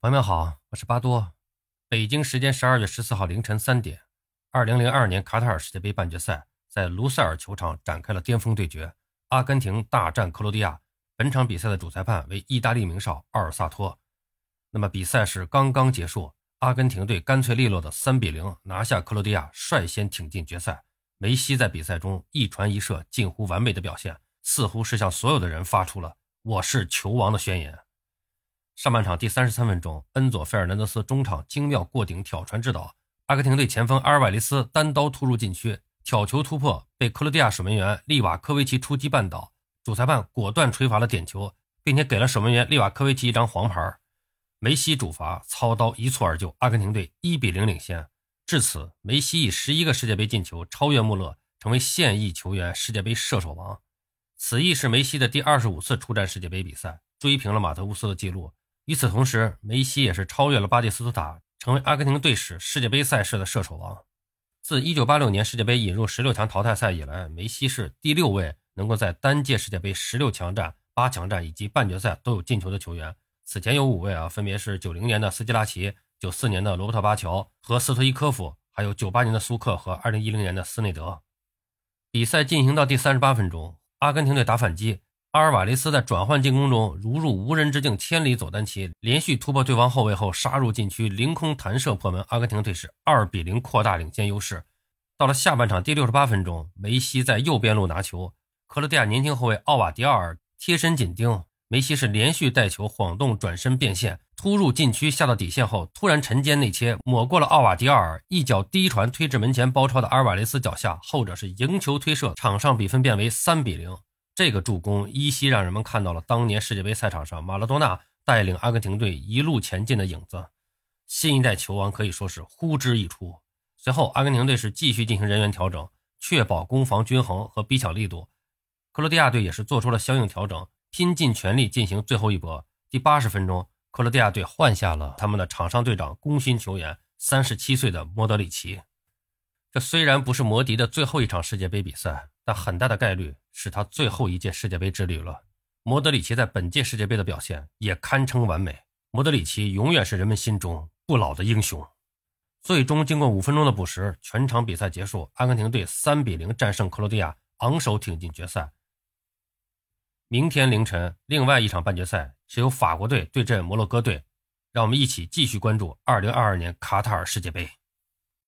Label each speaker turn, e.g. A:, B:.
A: 朋友们好，我是巴多。北京时间十二月十四号凌晨三点，二零零二年卡塔尔世界杯半决赛在卢塞尔球场展开了巅峰对决，阿根廷大战克罗地亚。本场比赛的主裁判为意大利名哨奥尔萨托。那么比赛是刚刚结束，阿根廷队干脆利落的三比零拿下克罗地亚，率先挺进决赛。梅西在比赛中一传一射，近乎完美的表现，似乎是向所有的人发出了“我是球王”的宣言。上半场第三十三分钟，恩佐·费尔南德斯中场精妙过顶挑传制导，阿根廷队前锋阿尔瓦雷斯单刀突入禁区，挑球突破被克罗地亚守门员利瓦科维奇出击绊倒，主裁判果断吹罚了点球，并且给了守门员利瓦科维奇一张黄牌。梅西主罚操刀一蹴而就，阿根廷队一比零领先。至此，梅西以十一个世界杯进球超越穆勒，成为现役球员世界杯射手王。此役是梅西的第二十五次出战世界杯比赛，追平了马特乌斯的纪录。与此同时，梅西也是超越了巴蒂斯图塔，成为阿根廷队史世界杯赛事的射手王。自1986年世界杯引入十六强淘汰赛以来，梅西是第六位能够在单届世界杯十六强战、八强战以及半决赛都有进球的球员。此前有五位啊，分别是90年的斯基拉奇、94年的罗伯特巴乔和斯托伊科夫，还有98年的苏克和2010年的斯内德。比赛进行到第三十八分钟，阿根廷队打反击。阿尔瓦雷斯在转换进攻中如入无人之境，千里走单骑，连续突破对方后卫后杀入禁区，凌空弹射破门。阿根廷队是二比零扩大领先优势。到了下半场第六十八分钟，梅西在右边路拿球，克罗地亚年轻后卫奥瓦迪奥尔贴身紧盯，梅西是连续带球晃动转身变线，突入禁区下到底线后，突然沉肩内切抹过了奥瓦迪奥尔，一脚低传推至门前包抄的阿尔瓦雷斯脚下，后者是迎球推射，场上比分变为三比零。这个助攻依稀让人们看到了当年世界杯赛场上马拉多纳带领阿根廷队一路前进的影子，新一代球王可以说是呼之欲出。随后，阿根廷队是继续进行人员调整，确保攻防均衡和逼抢力度。克罗地亚队也是做出了相应调整，拼尽全力进行最后一搏。第八十分钟，克罗地亚队换下了他们的场上队长、功勋球员，三十七岁的莫德里奇。这虽然不是摩迪的最后一场世界杯比赛，那很大的概率。是他最后一届世界杯之旅了。莫德里奇在本届世界杯的表现也堪称完美。莫德里奇永远是人们心中不老的英雄。最终，经过五分钟的补时，全场比赛结束，阿根廷队三比零战胜克罗地亚，昂首挺进决赛。明天凌晨，另外一场半决赛是由法国队对阵摩洛哥队。让我们一起继续关注二零二二年卡塔尔世界杯。